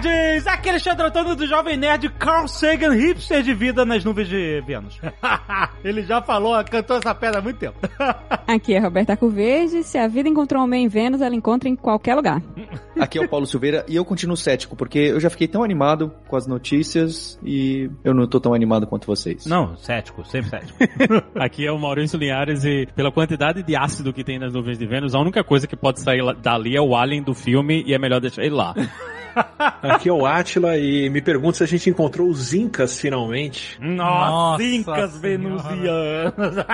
Nerds! Aqui é Alexandre Antônio do Jovem Nerd, Carl Sagan, hipster de vida nas nuvens de Vênus. Ele já falou, cantou essa pedra há muito tempo. Aqui é Roberta Curverde. Se a vida encontrou um homem em Vênus, ela encontra em qualquer lugar. Aqui é o Paulo Silveira e eu continuo cético, porque eu já fiquei tão animado com as notícias e eu não tô tão animado quanto vocês. Não, cético, sempre cético. Aqui é o Maurício Linhares e pela quantidade de ácido que tem nas nuvens de Vênus, a única coisa que pode sair dali é o alien do filme e é melhor deixar ele lá. Aqui é o Atila e me pergunto se a gente encontrou os Incas finalmente. Nossa, Nossa incas Senhora. venusianas.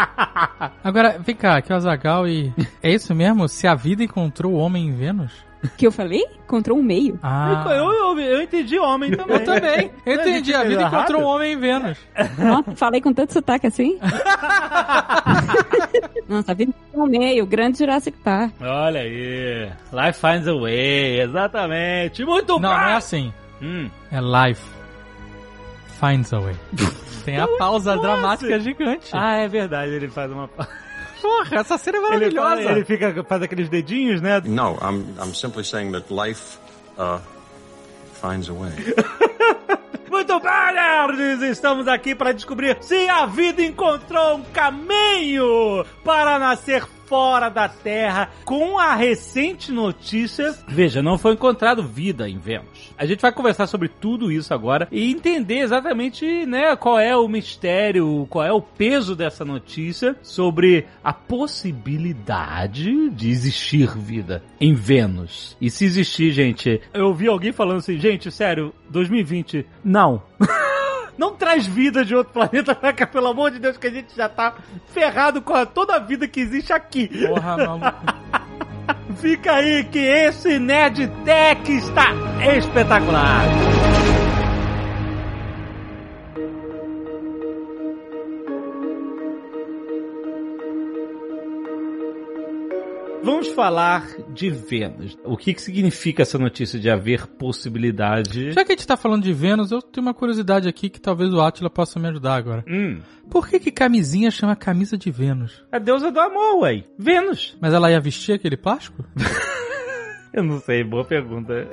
Agora, vem cá, aqui é o Azagal e. É isso mesmo? Se a vida encontrou o homem em Vênus? Que eu falei? Encontrou um meio. Ah. Eu, eu, eu entendi homem também. Eu também. Eu Não, entendi. A vida encontrou um homem em Vênus. Nossa, falei com tanto sotaque assim. Nossa, a vida encontrou um meio. Grande Jurassic Park. Olha aí. Life finds a way, exatamente. Muito Não, bem. não é assim. Hum. É life finds a way. Tem a pausa dramática gigante. Ah, é verdade, ele faz uma... porra, essa cena é Ele, fala- maravilhosa. ele fica, faz aqueles dedinhos, né? No, I'm, I'm simply saying that life uh, finds a way. Estamos aqui para descobrir se a vida encontrou um caminho para nascer fora da Terra com a recente notícia. Veja, não foi encontrado vida em Vênus. A gente vai conversar sobre tudo isso agora e entender exatamente, né, qual é o mistério, qual é o peso dessa notícia sobre a possibilidade de existir vida em Vênus. E se existir, gente, eu ouvi alguém falando assim, gente, sério, 2020, não. Não traz vida de outro planeta pra cá, pelo amor de Deus, que a gente já tá ferrado com a- toda a vida que existe aqui. Porra, maluco. Fica aí que esse Nerd Tech está espetacular. Vamos falar de Vênus. O que, que significa essa notícia de haver possibilidade? Já que a gente tá falando de Vênus, eu tenho uma curiosidade aqui que talvez o Atila possa me ajudar agora. Hum, Por que que camisinha chama camisa de Vênus? a deusa do amor, ué. Vênus. Mas ela ia vestir aquele plástico? Eu não sei, boa pergunta.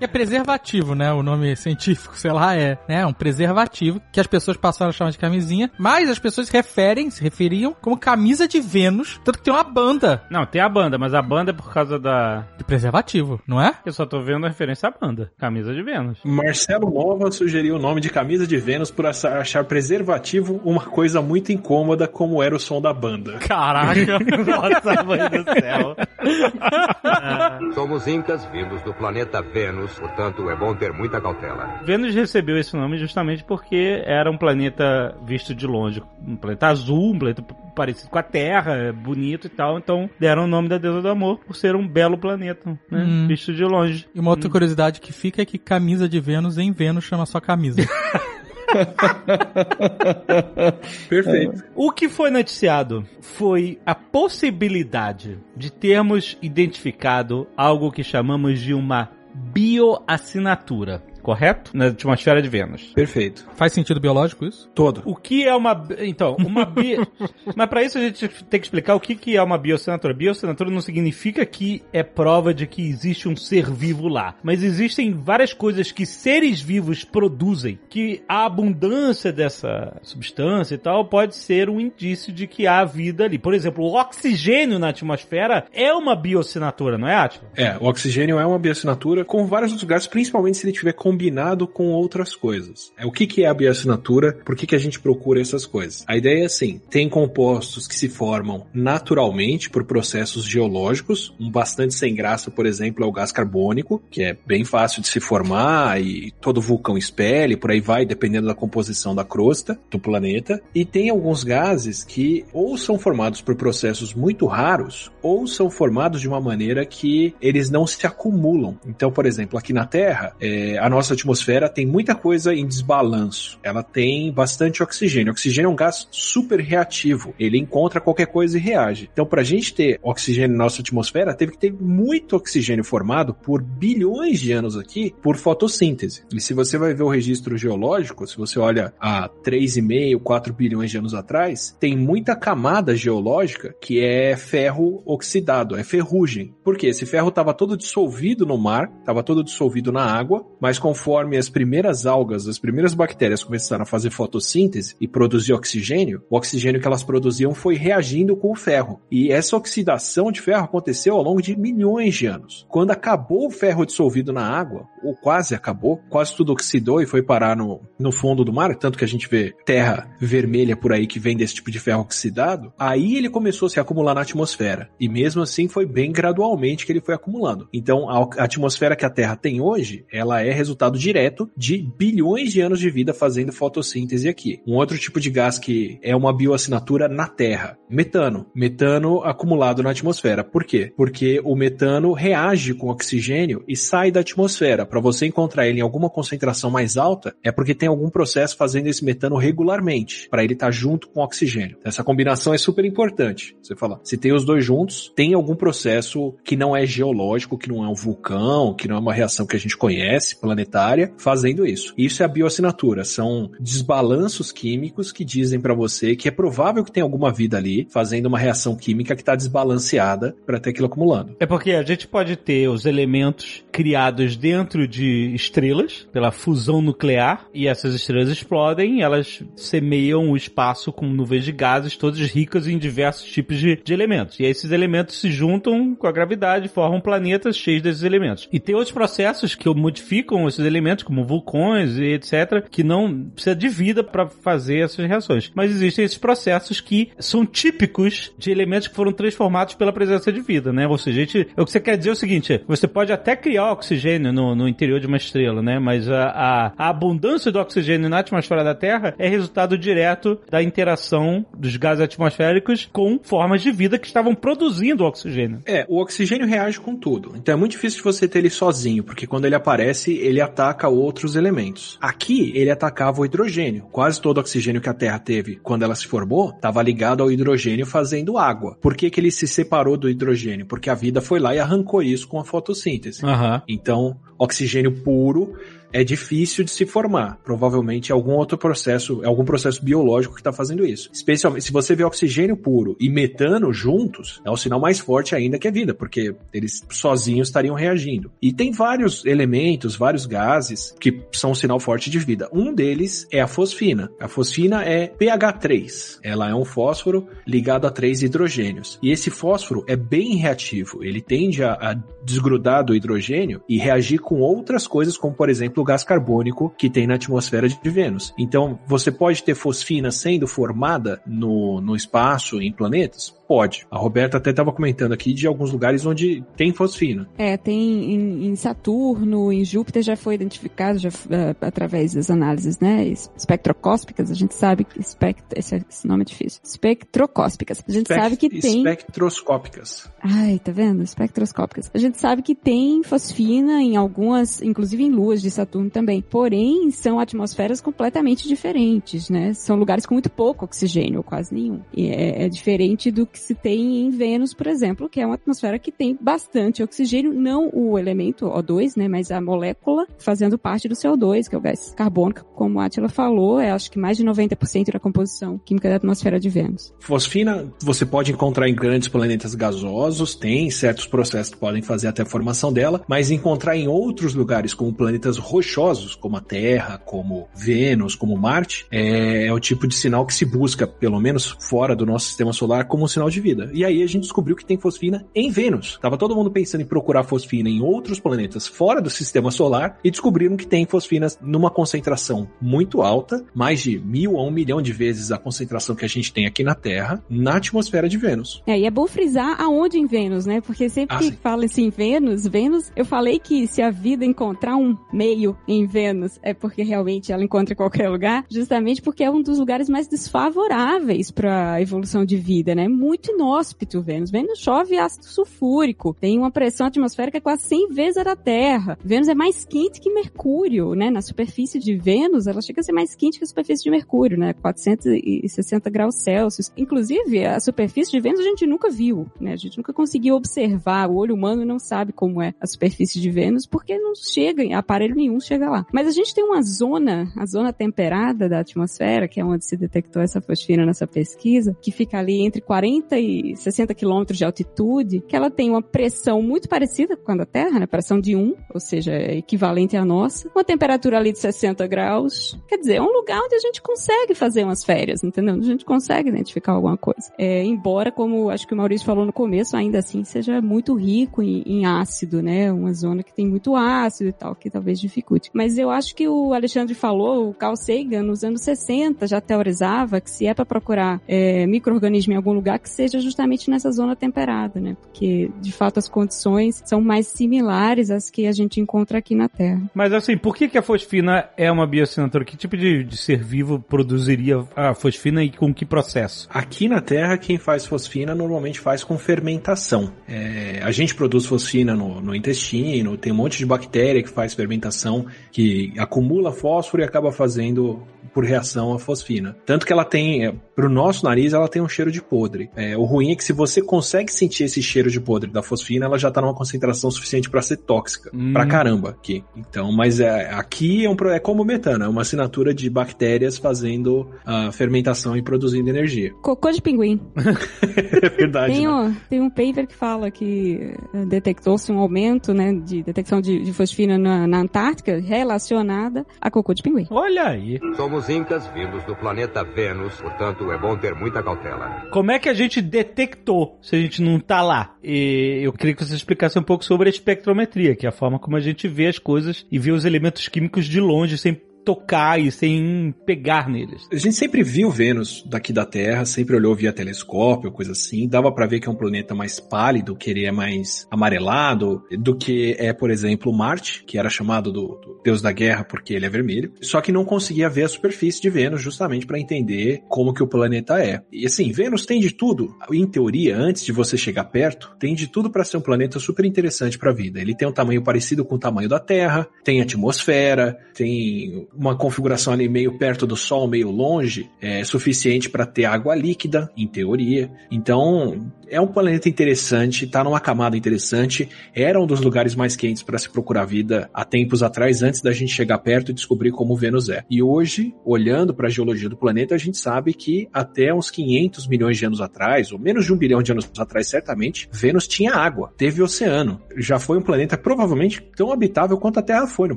É preservativo, né? O nome científico, sei lá, é, né? Um preservativo que as pessoas passaram a chamar de camisinha, mas as pessoas se referem, se referiam como camisa de Vênus, tanto que tem uma banda Não, tem a banda, mas a banda é por causa da. de preservativo, não é? Eu só tô vendo a referência à banda. Camisa de Vênus. Marcelo Nova sugeriu o nome de camisa de Vênus por achar preservativo uma coisa muito incômoda como era o som da banda. Caraca! Nossa, mãe do céu. Somos incas vindos do planeta Vênus, portanto é bom ter muita cautela. Vênus recebeu esse nome justamente porque era um planeta visto de longe. Um planeta azul, um planeta parecido com a Terra, bonito e tal. Então deram o nome da deusa do amor por ser um belo planeta, né? Hum. Visto de longe. E uma outra curiosidade que fica é que camisa de Vênus em Vênus chama só camisa. Perfeito. O que foi noticiado foi a possibilidade de termos identificado algo que chamamos de uma bioassinatura, correto? Na atmosfera de Vênus. Perfeito. Faz sentido biológico isso? Todo. O que é uma. Então, uma bi... Mas para isso a gente tem que explicar o que, que é uma bioassinatura. Bioassinatura não significa que é prova de que existe um ser vivo lá. Mas existem várias coisas que seres vivos produzem que a abundância dessa substância e tal pode ser um indício de que há vida ali. Por exemplo, o oxigênio na atmosfera é uma bioassinatura, não é, Atila? É, o oxigênio é uma bioassinatura com vários outros gases, principalmente se ele tiver combinado com outras coisas. É, o que, que é a bioassinatura? Por que, que a gente procura essas coisas? A ideia é assim, tem compostos que se formam naturalmente por processos geológicos, um bastante sem graça, por exemplo, é o gás carbônico, que é bem fácil de se formar e todo vulcão expele, por aí vai, dependendo da composição da crosta do planeta. E tem alguns gases que ou são formados por processos muito raros, ou são formados de uma maneira que eles não se acumulam. Então, por exemplo, aqui na Terra, é, a nossa atmosfera tem muita coisa em desbalanço. Ela tem bastante oxigênio. O oxigênio é um gás super reativo. Ele encontra qualquer coisa e reage. Então, para a gente ter oxigênio na nossa atmosfera, teve que ter muito oxigênio formado por bilhões de anos aqui por fotossíntese. E se você vai ver o registro geológico, se você olha há 3,5, 4 bilhões de anos atrás, tem muita camada geológica que é ferro oxidado, é ferrugem. Por quê? Esse ferro estava todo dissolvido no mar, estava todo dissolvido na água, mas conforme as primeiras algas, as primeiras bactérias começaram a fazer fotossíntese e produzir oxigênio, o oxigênio que elas produziam foi reagindo com o ferro. E essa oxidação de ferro aconteceu ao longo de milhões de anos. Quando acabou o ferro dissolvido na água, ou quase acabou, quase tudo oxidou e foi parar no, no fundo do mar, tanto que a gente vê terra vermelha por aí que vem desse tipo de ferro oxidado, aí ele começou a se acumular na atmosfera. E mesmo assim foi bem gradualmente que ele foi acumulando. Então a atmosfera que a Terra tem hoje, ela é resultado direto de bilhões de anos de vida fazendo fotossíntese aqui. Um outro tipo de gás que é uma bioassinatura na Terra, metano. Metano acumulado na atmosfera. Por quê? Porque o metano reage com oxigênio e sai da atmosfera. Para você encontrar ele em alguma concentração mais alta, é porque tem algum processo fazendo esse metano regularmente, para ele estar tá junto com oxigênio. Essa combinação é super importante. Você fala, se tem os dois juntos, tem algum processo que não é geológico, que não é um vulcão, que não é uma reação que a gente conhece, planetária, fazendo isso. Isso é a bioassinatura. São desbalanços químicos que dizem para você que é provável que tenha alguma vida ali fazendo uma reação química que está desbalanceada para ter aquilo acumulando. É porque a gente pode ter os elementos criados dentro de estrelas pela fusão nuclear e essas estrelas explodem, elas semeiam o espaço com nuvens de gases todas ricas em diversos tipos de, de elementos. E esses elementos se juntam com a gravidade, formam planetas cheios desses elementos. E tem outros processos que modificam elementos, como vulcões e etc, que não precisa de vida para fazer essas reações. Mas existem esses processos que são típicos de elementos que foram transformados pela presença de vida, né? Ou seja, gente, o que você quer dizer é o seguinte: você pode até criar oxigênio no, no interior de uma estrela, né? Mas a, a, a abundância do oxigênio na atmosfera da Terra é resultado direto da interação dos gases atmosféricos com formas de vida que estavam produzindo oxigênio. É, o oxigênio reage com tudo. Então é muito difícil de você ter ele sozinho, porque quando ele aparece, ele ataca outros elementos. Aqui, ele atacava o hidrogênio. Quase todo o oxigênio que a Terra teve quando ela se formou estava ligado ao hidrogênio fazendo água. Por que, que ele se separou do hidrogênio? Porque a vida foi lá e arrancou isso com a fotossíntese. Uhum. Então, oxigênio puro é difícil de se formar. Provavelmente é algum outro processo, é algum processo biológico que está fazendo isso. Especialmente se você vê oxigênio puro e metano juntos, é o sinal mais forte ainda que a vida, porque eles sozinhos estariam reagindo. E tem vários elementos, vários gases que são um sinal forte de vida. Um deles é a fosfina. A fosfina é pH3. Ela é um fósforo ligado a três hidrogênios. E esse fósforo é bem reativo. Ele tende a, a desgrudar do hidrogênio e reagir com outras coisas, como por exemplo o gás carbônico que tem na atmosfera de Vênus. Então, você pode ter fosfina sendo formada no, no espaço, em planetas? Pode. A Roberta até estava comentando aqui de alguns lugares onde tem fosfina. É, tem em, em Saturno, em Júpiter já foi identificado já, uh, através das análises, né, espectrocóspicas. A gente sabe que espect, esse, esse nome é difícil. Espectrocóspicas. A gente Espect, sabe que tem. Espectroscópicas. Ai, tá vendo? Espectroscópicas. A gente sabe que tem fosfina em algumas, inclusive em luas de Saturno também. Porém, são atmosferas completamente diferentes, né? São lugares com muito pouco oxigênio, quase nenhum. E é, é diferente do que que se tem em Vênus, por exemplo, que é uma atmosfera que tem bastante oxigênio, não o elemento O2, né, mas a molécula fazendo parte do CO2, que é o gás carbônico, como a Atila falou, é acho que mais de 90% da composição química da atmosfera de Vênus. Fosfina você pode encontrar em grandes planetas gasosos, tem certos processos que podem fazer até a formação dela, mas encontrar em outros lugares, como planetas rochosos, como a Terra, como Vênus, como Marte, é, é o tipo de sinal que se busca, pelo menos fora do nosso sistema solar, como um sinal sinal de vida. E aí a gente descobriu que tem fosfina em Vênus. Tava todo mundo pensando em procurar fosfina em outros planetas fora do sistema solar e descobriram que tem fosfinas numa concentração muito alta, mais de mil a um milhão de vezes a concentração que a gente tem aqui na Terra, na atmosfera de Vênus. É, e é bom frisar aonde em Vênus, né? Porque sempre ah, que sim. fala assim, Vênus, Vênus, eu falei que se a vida encontrar um meio em Vênus é porque realmente ela encontra em qualquer lugar, justamente porque é um dos lugares mais desfavoráveis para a evolução de vida, né? Muito inóspito Vênus. Vênus chove ácido sulfúrico, tem uma pressão atmosférica quase 100 vezes a da Terra. Vênus é mais quente que Mercúrio, né? Na superfície de Vênus, ela chega a ser mais quente que a superfície de Mercúrio, né? 460 graus Celsius. Inclusive, a superfície de Vênus a gente nunca viu, né? A gente nunca conseguiu observar. O olho humano não sabe como é a superfície de Vênus porque não chega, aparelho nenhum chega lá. Mas a gente tem uma zona, a zona temperada da atmosfera, que é onde se detectou essa fosfina nessa pesquisa, que fica ali entre 40 e 60 quilômetros de altitude, que ela tem uma pressão muito parecida com a da Terra, né? Pressão de 1, ou seja, é equivalente à nossa. Uma temperatura ali de 60 graus. Quer dizer, é um lugar onde a gente consegue fazer umas férias, entendeu? A gente consegue identificar alguma coisa. É, embora, como acho que o Maurício falou no começo, ainda assim seja muito rico em, em ácido, né? Uma zona que tem muito ácido e tal, que talvez dificulte. Mas eu acho que o Alexandre falou, o Carl Sagan, nos anos 60, já teorizava que se é para procurar é, micro-organismo em algum lugar, que seja justamente nessa zona temperada, né? Porque, de fato, as condições são mais similares às que a gente encontra aqui na Terra. Mas assim, por que, que a fosfina é uma bioassinatura? Que tipo de, de ser vivo produziria a fosfina e com que processo? Aqui na Terra, quem faz fosfina normalmente faz com fermentação. É, a gente produz fosfina no, no intestino, tem um monte de bactéria que faz fermentação, que acumula fósforo e acaba fazendo por reação à fosfina. Tanto que ela tem, é, pro nosso nariz, ela tem um cheiro de podre. É, o ruim é que se você consegue sentir esse cheiro de podre da fosfina, ela já tá numa concentração suficiente para ser tóxica. Hum. Pra caramba aqui. Então, mas é, aqui é, um, é como metano, é uma assinatura de bactérias fazendo a fermentação e produzindo energia. Cocô de pinguim. é verdade. Tem, né? um, tem um paper que fala que eh, detectou-se um aumento, né, de detecção de, de fosfina na, na Antártica relacionada a cocô de pinguim. Olha aí. Somos incas vindos do planeta Vênus, portanto é bom ter muita cautela. Como é que a gente detectou se a gente não tá lá? E eu queria que você explicasse um pouco sobre a espectrometria, que é a forma como a gente vê as coisas e vê os elementos químicos de longe sem tocar e sem pegar neles. A gente sempre viu Vênus daqui da Terra, sempre olhou via telescópio, coisa assim. Dava para ver que é um planeta mais pálido, que ele é mais amarelado do que é, por exemplo, Marte, que era chamado do, do deus da guerra porque ele é vermelho. Só que não conseguia ver a superfície de Vênus justamente para entender como que o planeta é. E assim, Vênus tem de tudo. Em teoria, antes de você chegar perto, tem de tudo para ser um planeta super interessante para vida. Ele tem um tamanho parecido com o tamanho da Terra, tem atmosfera, tem uma configuração ali meio perto do Sol, meio longe, é suficiente para ter água líquida, em teoria. Então, é um planeta interessante, está numa camada interessante, era um dos lugares mais quentes para se procurar vida há tempos atrás, antes da gente chegar perto e descobrir como Vênus é. E hoje, olhando para a geologia do planeta, a gente sabe que até uns 500 milhões de anos atrás, ou menos de um bilhão de anos atrás, certamente, Vênus tinha água, teve oceano. Já foi um planeta provavelmente tão habitável quanto a Terra foi no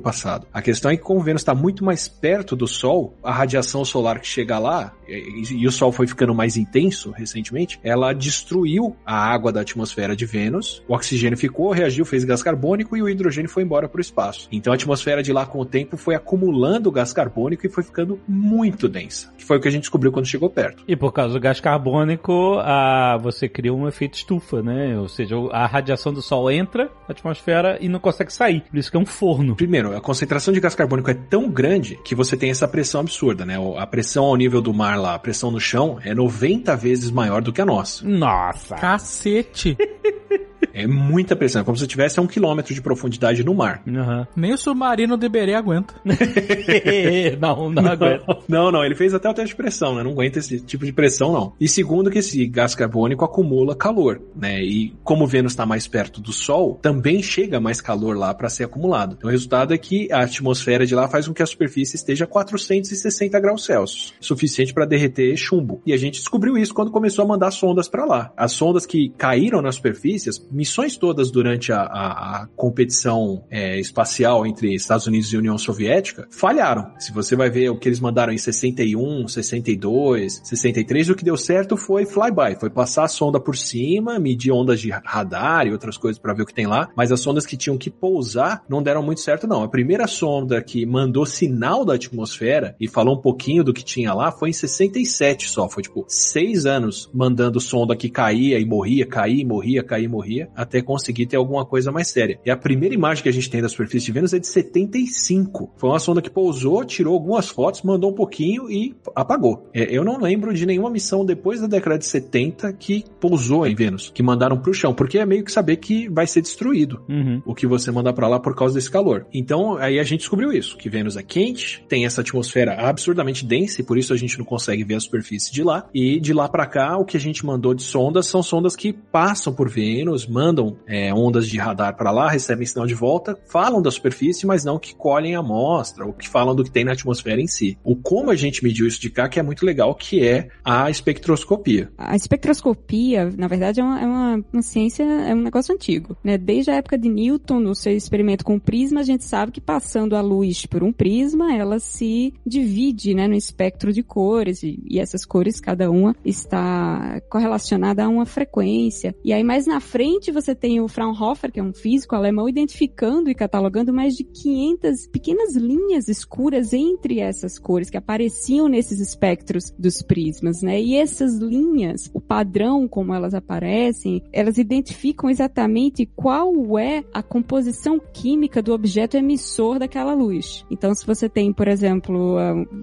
passado. A questão é que como Vênus está muito mais perto do Sol, a radiação solar que chega lá, e, o Sol foi ficando mais intenso recentemente, ela destruiu a água da atmosfera de Vênus, o oxigênio ficou, reagiu, fez gás carbônico e o hidrogênio foi embora para o espaço. Então a atmosfera de lá com o tempo foi acumulando gás carbônico e foi ficando muito densa, que foi o que a gente descobriu quando chegou perto. E por causa do gás carbônico, a, você cria um efeito estufa, né? Ou seja, a radiação do Sol entra na atmosfera e não consegue sair. Por isso que é um forno. Primeiro, a concentração de gás carbônico é tão grande que você tem essa pressão absurda, né? A pressão ao nível do mar lá, a pressão no chão é 90 vezes maior do que a nossa. Nossa! Cacete! É muita pressão, é como se tivesse a um quilômetro de profundidade no mar. Uhum. Nem o submarino do Iberê aguenta. não, não aguenta. Não, não, ele fez até o teste de pressão, né? Não aguenta esse tipo de pressão, não. E segundo que esse gás carbônico acumula calor, né? E como Vênus está mais perto do Sol, também chega mais calor lá para ser acumulado. Então o resultado é que a atmosfera de lá faz com que a superfície esteja a 460 graus Celsius, suficiente para derreter chumbo. E a gente descobriu isso quando começou a mandar sondas para lá. As sondas que caíram na superfície, as missões todas durante a, a, a competição é, espacial entre Estados Unidos e União Soviética falharam. Se você vai ver o que eles mandaram em 61, 62, 63, o que deu certo foi flyby, foi passar a sonda por cima, medir ondas de radar e outras coisas para ver o que tem lá, mas as sondas que tinham que pousar não deram muito certo não. A primeira sonda que mandou sinal da atmosfera e falou um pouquinho do que tinha lá foi em 67 só, foi tipo seis anos mandando sonda que caía e morria, caía e morria, caía e morria. Até conseguir ter alguma coisa mais séria. E a primeira imagem que a gente tem da superfície de Vênus é de 75. Foi uma sonda que pousou, tirou algumas fotos, mandou um pouquinho e apagou. É, eu não lembro de nenhuma missão depois da década de 70 que pousou em Vênus, que mandaram pro chão, porque é meio que saber que vai ser destruído Uhum. o que você mandar pra lá por causa desse calor. Então, aí a gente descobriu isso, que Vênus é quente, tem essa atmosfera absurdamente densa e por isso a gente não consegue ver a superfície de lá. E de lá pra cá, o que a gente mandou de sondas são sondas que passam por Vênus, mandam é, ondas de radar pra lá, recebem sinal de volta, falam da superfície, mas não que colhem a amostra ou que falam do que tem na atmosfera em si. O como a gente mediu isso de cá que é muito legal, que é a espectroscopia. A espectroscopia, na verdade, é uma, é uma, uma ciência, é um negócio antigo, né? Desde a época de Newton, no seu experimento com o prisma, a gente sabe que passando a luz por um prisma, ela se divide, né, no espectro de cores, e, e essas cores, cada uma está correlacionada a uma frequência. E aí, mais na frente, você tem o Fraunhofer, que é um físico alemão, identificando e catalogando mais de 500 pequenas linhas escuras entre essas cores que apareciam nesses espectros dos prismas, né? E essas linhas, o padrão como elas aparecem, elas identificam exatamente qual é a composição química do objeto emissor daquela luz. Então, se você tem, por exemplo,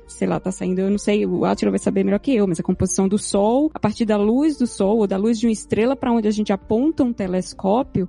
sei lá, tá saindo, eu não sei, o Átila vai saber melhor que eu, mas a composição do Sol, a partir da luz do Sol ou da luz de uma estrela para onde a gente aponta um telescópio,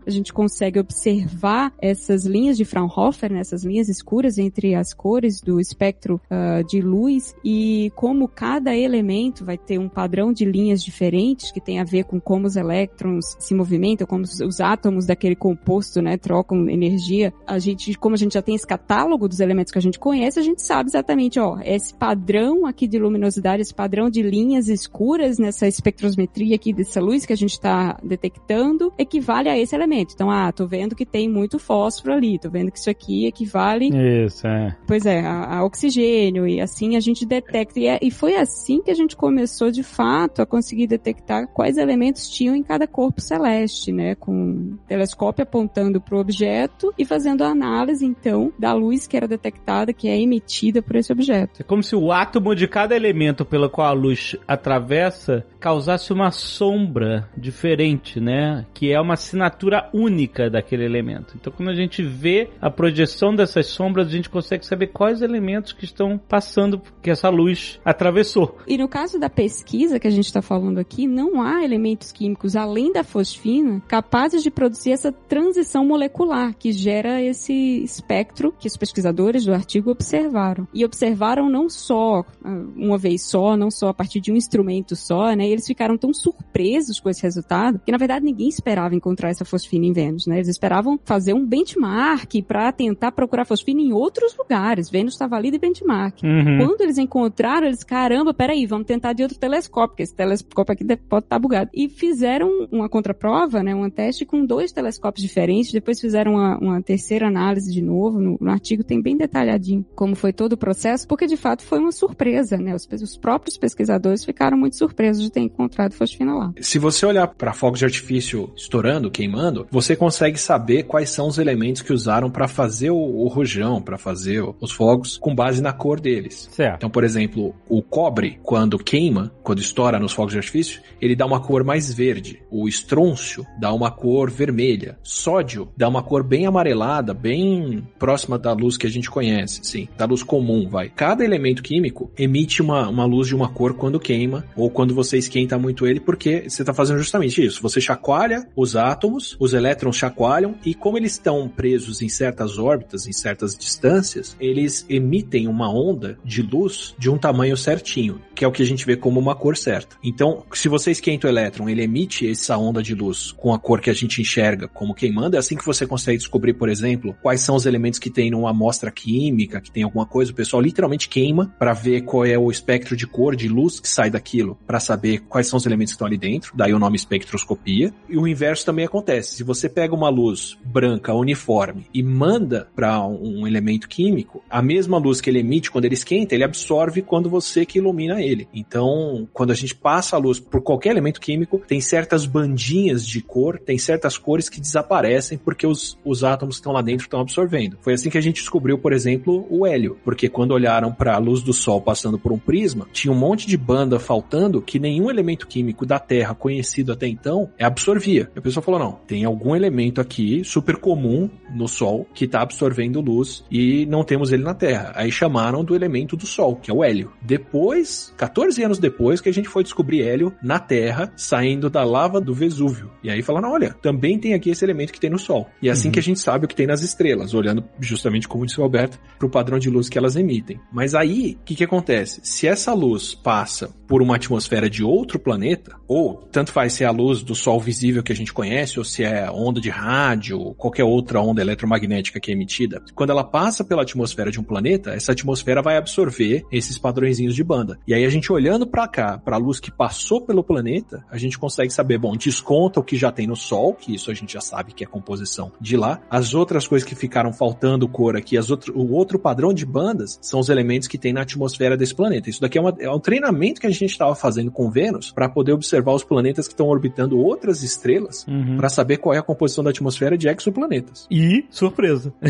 a gente consegue observar essas linhas de Fraunhofer, né, essas linhas escuras entre as cores do espectro ah, de luz e como cada elemento vai ter um padrão de linhas diferentes que tem a ver com como os elétrons se movimentam, como os, os átomos daquele composto, né, trocam energia. A gente, como a gente já tem esse catálogo dos elementos que a gente conhece, a gente sabe exatamente, ó, esse padrão aqui de luminosidade, esse padrão de linhas escuras nessa espectrosmetria aqui dessa luz que a gente está detectando equivale a esse elemento. Então, ah, tô vendo que tem muito fósforo ali, tô vendo que isso aqui equivale Isso, é. Pois é, a, a oxigênio, e assim a gente detecta. E, é- e foi assim que a gente começou, de fato, a conseguir detectar quais elementos tinham em cada corpo celeste, né? Com um telescópio apontando para o objeto e fazendo a análise, então, da luz que era detectada, que é emitida por esse objeto. É como se o átomo de cada elemento pelo qual a luz atravessa causasse uma sombra diferente, né? Que é uma assinatura única daquele elemento. Então, quando a gente vê a projeção dessas sombras, a gente consegue saber quais elementos que estão passando, que essa luz atravessou. E no caso da pesquisa que a gente está falando aqui, não há elementos químicos além da fosfina capazes de produzir essa transição molecular que gera esse espectro que os pesquisadores do artigo observaram. E observaram não só ah, uma vez só, não só a partir de um instrumento só, né? Eles ficaram tão surpresos com esse resultado que na verdade ninguém esperava encontrar essa fosfina em Vênus, né? Eles esperavam fazer um benchmark para tentar procurar fosfina em outros lugares. Vênus estava ali de benchmark. Uhum. Quando eles encontraram, eles, caramba, peraí, vamos tentar de outro telescópio, porque esse telescópio aqui deve- pode estar bugado. E fizeram uma contraprova, né, um teste com dois telescópios diferentes, depois fizeram uma, uma terceira análise de novo, no, no artigo tem bem detalhadinho como foi todo o processo, porque de fato foi uma surpresa, né, os, os próprios pesquisadores ficaram muito surpresos de ter encontrado fosfina lá. Se você olhar para fogos de artifício estourando, queimando, você consegue saber quais são os elementos que usaram para fazer o, o rojão, para fazer o- os fogos, com base na cor deles. Certo. Então, por exemplo, o cobre, quando queima, quando estoura nos fogos de artifício, ele dá uma cor mais verde. O estrôncio dá uma cor vermelha. Sódio dá uma cor bem amarelada, bem próxima da luz que a gente conhece, sim, da luz comum, vai. Cada elemento químico emite uma, uma luz de uma cor quando queima ou quando você esquenta muito ele, porque você está fazendo justamente isso. Você chacoalha os átomos, os elétrons chacoalham e como eles estão presos em certas órbitas, em certas distâncias, eles emitem uma onda de luz de um tamanho certinho, que é o que a gente vê como uma cor certa. Então, se você esquenta o elétron, ele emite essa onda de luz com a cor que a gente enxerga como queimando. É assim que você consegue descobrir, por exemplo, quais são os elementos que tem numa amostra química, que tem alguma coisa. O pessoal literalmente queima para ver qual é o espectro de cor, de luz que sai daquilo, para saber quais são os elementos que estão ali dentro. Daí o nome espectroscopia. E o inverso também acontece. Se você pega uma luz branca uniforme e manda para um elemento químico, a mesma luz que ele emite quando ele esquenta, ele absorve quando você que ilumina ele. Então, quando a gente passa a luz por qualquer elemento químico, tem certas bandinhas de cor, tem certas cores que desaparecem porque os, os átomos que estão lá dentro estão absorvendo. Foi assim que a gente descobriu, por exemplo, o hélio, porque quando olharam para a luz do Sol passando por um prisma, tinha um monte de banda faltando que nenhum elemento químico da Terra conhecido até então absorvia. E a pessoa falou: não, tem algum elemento aqui super comum no Sol que está absorvendo luz e não temos ele na Terra. Aí chamaram do elemento do Sol, que é o hélio. Depois, 14 anos depois, que a gente foi descobrir hélio na Terra, saindo da lava do Vesúvio. E aí falaram: olha, também tem aqui esse elemento que tem no Sol. E é assim Uhum. que a gente sabe o que tem nas estrelas, olhando justamente como disse o Alberto, para o padrão de luz que elas emitem. Mas aí, o que, que acontece? Se essa luz passa por uma atmosfera de outro planeta, ou tanto faz se é a luz do Sol visível que a gente conhece, ou se é onda de rádio, ou qualquer outra onda eletromagnética que é emitida, quando ela passa pela atmosfera de um planeta, essa atmosfera vai absorver esses padrõezinhos de banda. E aí a gente olhando para cá, para a luz que passou pelo planeta, a gente consegue saber, bom, desconta o que já tem no Sol, que isso a gente já sabe que é composição de lá. As outras coisas que ficaram faltando cor aqui, as outro, o outro padrão de bandas são os elementos que tem na atmosfera desse planeta. Isso daqui é, uma- é um treinamento que a gente estava fazendo com Vênus para poder observar os planetas que estão orbitando outras estrelas Uhum. para saber qual é a composição da atmosfera de exoplanetas. E, surpresa.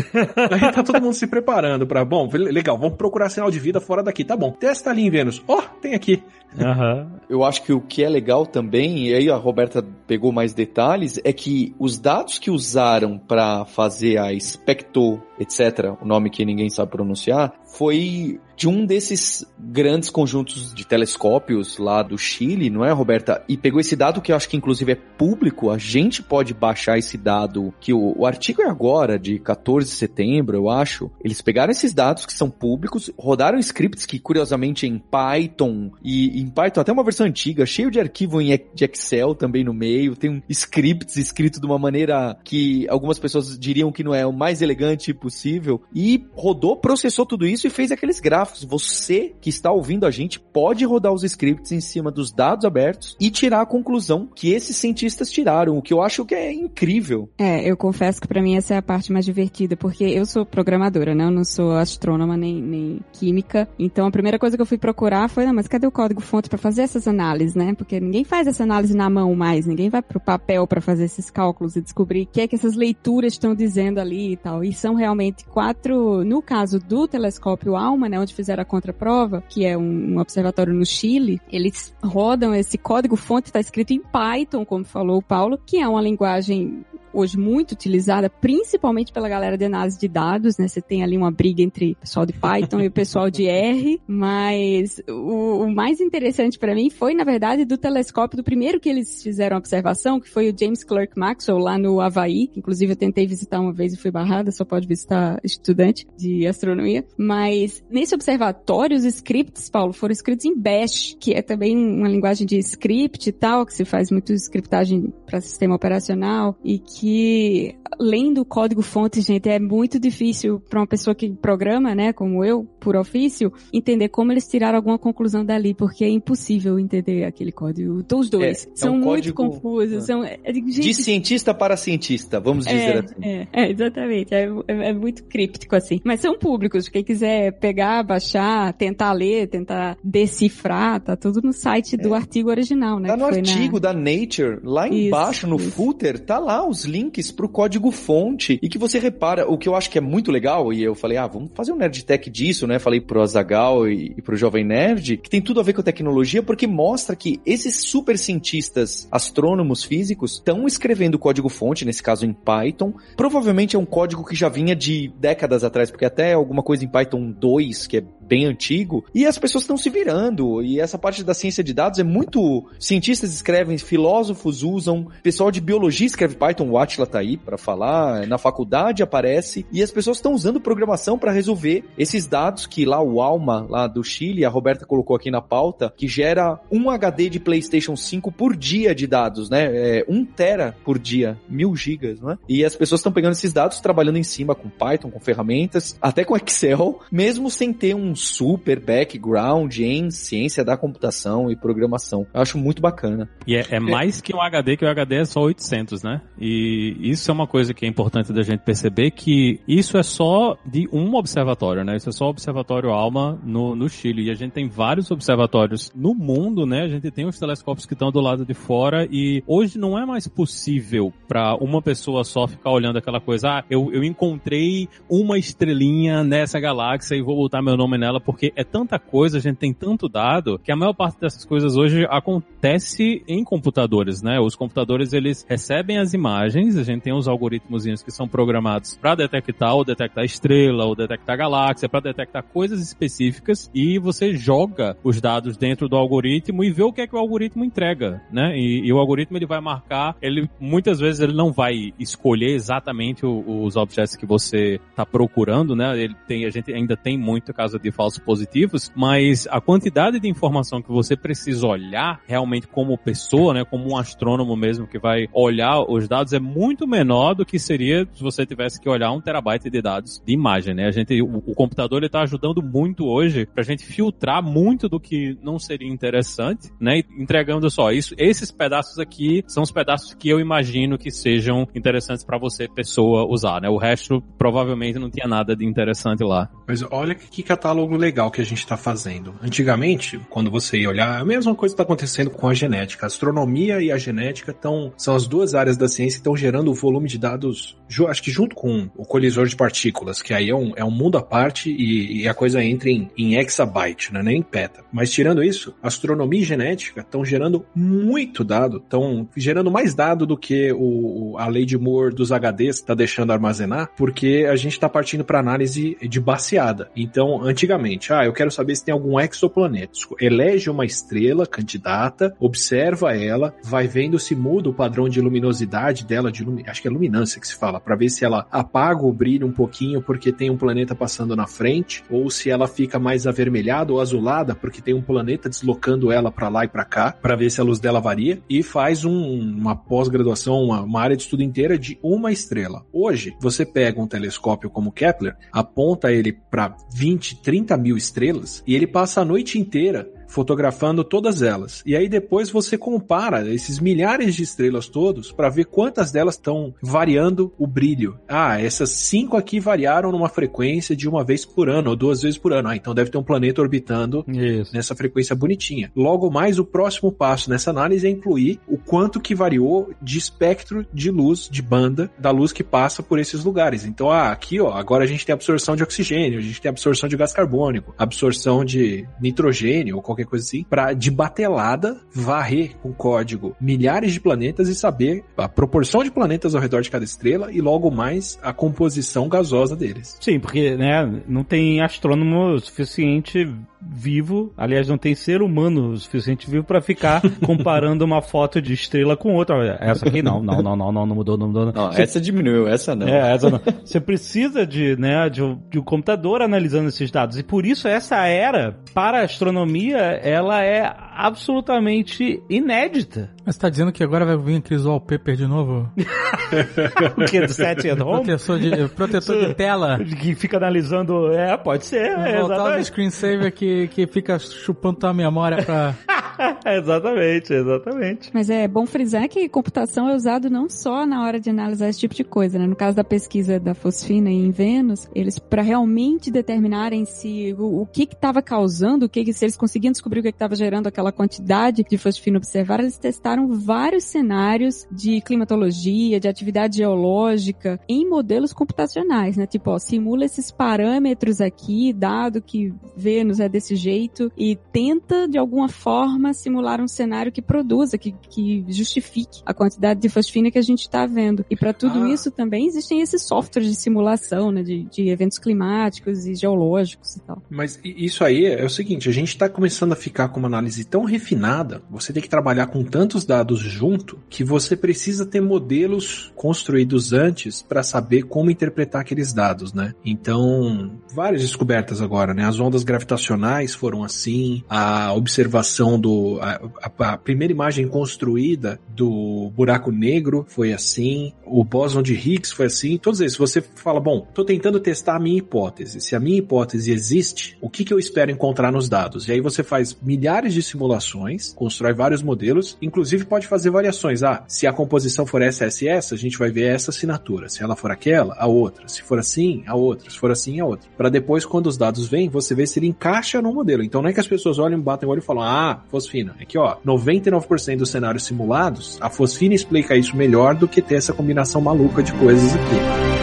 Aí tá todo mundo se preparando para, bom, legal, vamos procurar sinal de vida fora daqui, tá bom. Testa ali em Vênus. Ó, tem aqui. Aham. Eu acho que o que é legal também, e aí a Roberta pegou mais detalhes, é que os dados que usaram para fazer a Specto, etc., o nome que ninguém sabe pronunciar, foi de um desses grandes conjuntos de telescópios lá do Chile, não é, Roberta? E pegou esse dado que eu acho que inclusive é público, a gente pode baixar esse dado, que o, o artigo é agora, de 14 de setembro, eu acho. Eles pegaram esses dados que são públicos, rodaram scripts que curiosamente em Python, e em Python até uma versão antiga, cheio de arquivo em, de Excel também no meio, tem um scripts escrito de uma maneira que algumas pessoas diriam que não é o mais elegante possível, e rodou, processou tudo isso e fez aqueles gráficos. Você que está ouvindo a gente pode rodar os scripts em cima dos dados abertos e tirar a conclusão que esses cientistas tiraram, o que eu acho que é incrível. É, eu confesso que pra mim essa é a parte mais divertida, porque eu sou programadora, né? Eu não sou astrônoma nem, nem química. Então a primeira coisa que eu fui procurar foi, não, mas cadê o código-fonte pra fazer essas análises, né? Porque ninguém faz essa análise na mão mais, ninguém vai pro papel pra fazer esses cálculos e descobrir o que é que essas leituras estão dizendo ali e tal. E são realmente quatro, no caso do telescópio ALMA, né, onde fizeram a contraprova, que é um, um observatório no Chile, eles rodam esse código-fonte, está escrito em Python, como falou o Paulo, que é uma linguagem hoje muito utilizada, principalmente pela galera de análise de dados, né? Você tem ali uma briga entre o pessoal de Python e o pessoal de R, mas o, o mais interessante para mim foi, na verdade, do telescópio, do primeiro que eles fizeram a observação, que foi o James Clerk Maxwell, lá no Havaí, inclusive eu tentei visitar uma vez e fui barrada, só pode visitar estudante de astronomia, mas nesse observatório, os scripts, Paulo, foram escritos em Bash, que é também uma linguagem de script e tal, que se faz muito scriptagem para sistema operacional, e que lendo o código fonte, gente, é muito difícil para uma pessoa que programa, né, como eu, por ofício, entender como eles tiraram alguma conclusão dali, porque é impossível entender aquele código. Os dois É, é são um muito código- confusos, são, é, é, gente, De cientista para cientista, vamos dizer é, assim. é, é, exatamente. É, é- é muito críptico, assim. Mas são públicos. Quem quiser pegar, baixar, tentar ler, tentar decifrar, tá tudo no site do artigo original, né? Tá no foi na- artigo da Nature, lá Isso, embaixo no isso. footer, tá lá os links pro código fonte. E que você repara, o que eu acho que é muito legal, e eu falei, ah, vamos fazer um Nerd Tech disso, né? Falei pro Azagal e, e pro Jovem Nerd, que tem tudo a ver com tecnologia, porque mostra que esses super cientistas, astrônomos físicos, estão escrevendo código fonte, nesse caso em Python. Provavelmente é um código que já vinha de décadas atrás, porque até alguma coisa em Python 2, que é bem antigo, e as pessoas estão se virando, e essa parte da ciência de dados é muito... Cientistas escrevem, filósofos usam, pessoal de biologia escreve Python, o Atila tá aí pra falar, na faculdade aparece, e as pessoas estão usando programação para resolver esses dados que lá o Alma, lá do Chile, a Roberta colocou aqui na pauta, que gera um HD de PlayStation 5 por dia de dados, né? É, um tera por dia, mil gigas, não é? E as pessoas estão pegando esses dados, trabalhando em cima com Python, com ferramentas, até com Excel, mesmo sem ter um super background em ciência da computação e programação. Eu acho muito bacana. E é, é mais que um HD, que o HD é só 800, né? E isso é uma coisa que é importante da gente perceber, que isso é só de um observatório, né? Isso é só o Observatório Alma no, no Chile. E a gente tem vários observatórios no mundo, né? A gente tem os telescópios que estão do lado de fora e hoje não é mais possível para uma pessoa só ficar olhando aquela coisa, ah, eu, eu encontrei uma estrelinha nessa galáxia e vou botar meu nome nela, porque é tanta coisa, a gente tem tanto dado, que a maior parte dessas coisas hoje acontece em computadores, né? Os computadores, eles recebem as imagens, a gente tem os algoritmos que são programados para detectar ou detectar estrela, ou detectar galáxia, para detectar coisas específicas, e você joga os dados dentro do algoritmo e vê o que é que o algoritmo entrega, né? E, e o algoritmo, ele vai marcar, ele muitas vezes ele não vai escolher exatamente o, os objetos que você está procurando, né? Ele tem, a gente ainda tem muito caso de falsos positivos, mas a quantidade de informação que você precisa olhar realmente como pessoa, né? Como um astrônomo mesmo que vai olhar os dados é muito menor do que seria se você tivesse que olhar um terabyte de dados de imagem, né? A gente, o, o computador ele está ajudando muito hoje para a gente filtrar muito do que não seria interessante, né? Entregando só isso, esses pedaços aqui são os pedaços que eu imagino que sejam interessantes para você pessoa usar, né? O resto provavelmente não tinha nada de interessante lá. Mas olha que catálogo legal que a gente está fazendo. Antigamente, quando você ia olhar, a mesma coisa está acontecendo com a genética. A astronomia e a genética estão são as duas áreas da ciência que estão gerando o volume de dados, acho que junto com o colisor de partículas, que aí é um, é um mundo à parte e, e a coisa entra em, em exabyte, né, nem em peta. Mas tirando isso, astronomia e genética estão gerando muito dado, estão gerando mais dado do que o, a lei de Moore dos HDs está deixando armazenar, porque a gente está partindo para análise de baseada. Então, antigamente, ah, eu quero saber se tem algum exoplaneta. Elege uma estrela candidata, observa ela, vai vendo se muda o padrão de luminosidade dela, de lumi... acho que é luminância que se fala, para ver se ela apaga o brilho um pouquinho porque tem um planeta passando na frente, ou se ela fica mais avermelhada ou azulada porque tem um planeta deslocando ela para lá e para cá, para ver se a luz dela varia, e faz um, uma pós-graduação, uma, uma área de estudo inteira de uma estrela. Hoje, você pega um telescópio como Kepler, aponta ele para 20, 30 mil estrelas e ele passa a noite inteira fotografando todas elas. E aí depois você compara esses milhares de estrelas todos para ver quantas delas estão variando o brilho. Ah, essas cinco aqui variaram numa frequência de uma vez por ano ou duas vezes por ano. Ah, então deve ter um planeta orbitando Isso. nessa frequência bonitinha. Logo mais, o próximo passo nessa análise é incluir o quanto que variou de espectro de luz, de banda, da luz que passa por esses lugares. Então, ah, aqui, ó, agora a gente tem absorção de oxigênio, a gente tem absorção de gás carbônico, absorção de nitrogênio ou qualquer qualquer coisa assim, para de batelada varrer com código milhares de planetas e saber a proporção de planetas ao redor de cada estrela e logo mais a composição gasosa deles. Sim, porque né, não tem astrônomo suficiente vivo, aliás, não tem ser humano suficiente vivo para ficar comparando uma foto de estrela com outra. Essa aqui não, não, não, não, não, não mudou, não mudou. Não, Você... essa diminuiu, essa não. É, essa não. Você precisa de, né, de, de um computador analisando esses dados e por isso essa era para a astronomia ela é absolutamente inédita. Mas você tá dizendo que agora vai vir aqueles wallpaper de novo? o que? Do set at home? Protetor de, protetor de tela. Que fica analisando. É, pode ser. É, voltar o screensaver que, que fica chupando tua memória pra. exatamente, exatamente. Mas é bom frisar que computação é usado não só na hora de analisar esse tipo de coisa, né? No caso da pesquisa da fosfina em Vênus, eles para realmente determinarem se o, o que estava causando, o que se eles conseguiam descobrir o que estava gerando aquela quantidade de fosfina observada, eles testaram vários cenários de climatologia, de atividade geológica em modelos computacionais, né? Tipo, ó, simula esses parâmetros aqui, dado que Vênus é desse jeito e tenta de alguma forma simular um cenário que produza, que, que justifique a quantidade de fosfina que a gente está vendo. E para tudo ah. isso também existem esses softwares de simulação, né, de, de eventos climáticos e geológicos e tal. Mas isso aí é o seguinte, a gente está começando a ficar com uma análise tão refinada, você tem que trabalhar com tantos dados junto que você precisa ter modelos construídos antes para saber como interpretar aqueles dados, né? Então, várias descobertas agora, né? As ondas gravitacionais foram assim, a observação do a, a- primeira imagem construída do buraco negro foi assim, o bóson de Higgs foi assim, todos esses. Você fala, bom, tô tentando testar a minha hipótese. Se a minha hipótese existe, o que, que eu espero encontrar nos dados? E aí você faz milhares de simulações, constrói vários modelos, inclusive pode fazer variações. Ah, se a composição for essa, essa e essa, a gente vai ver essa assinatura. Se ela for aquela, a outra. Se for assim, a outra. Se for assim, a outra. Para depois, quando os dados vêm, você vê se ele encaixa no modelo. Então não é que as pessoas olham, batem o olho e falam, ah, fosfina. É que ó, 99% dos cenários simulados, a fosfina explica isso melhor do que ter essa combinação maluca de coisas aqui.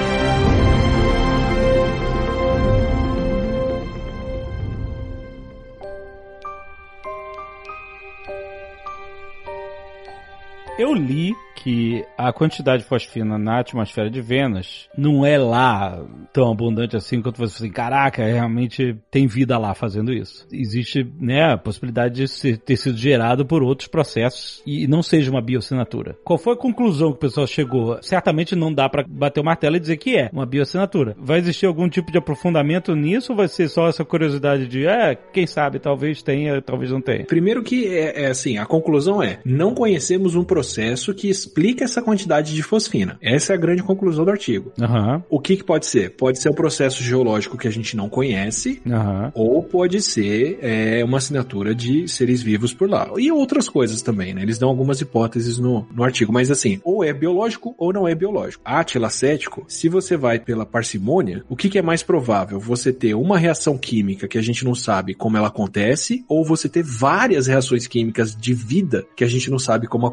Eu li que a quantidade de fosfina na atmosfera de Vênus não é lá tão abundante assim quanto você assim, caraca, realmente tem vida lá fazendo isso. Existe, né, a possibilidade de ter sido gerado por outros processos e não seja uma bioassinatura. Qual foi a conclusão que o pessoal chegou? Certamente não dá pra bater o martelo e dizer que é uma bioassinatura. Vai existir algum tipo de aprofundamento nisso ou vai ser só essa curiosidade de, é, quem sabe, talvez tenha, talvez não tenha? Primeiro que é, é assim, a conclusão é, não conhecemos um processo que explica essa quantidade de fosfina. Essa é a grande conclusão do artigo. Aham, O que, que pode ser? Pode ser um processo geológico que a gente não conhece, aham. ou pode ser é, uma assinatura de seres vivos por lá. E outras coisas também, né? Eles dão algumas hipóteses no, no artigo, mas assim, ou é biológico ou não é biológico. Atilacético, se você vai pela parcimônia, o que, que é mais provável? Você ter uma reação química que a gente não sabe como ela acontece, ou você ter várias reações químicas de vida que a gente não sabe como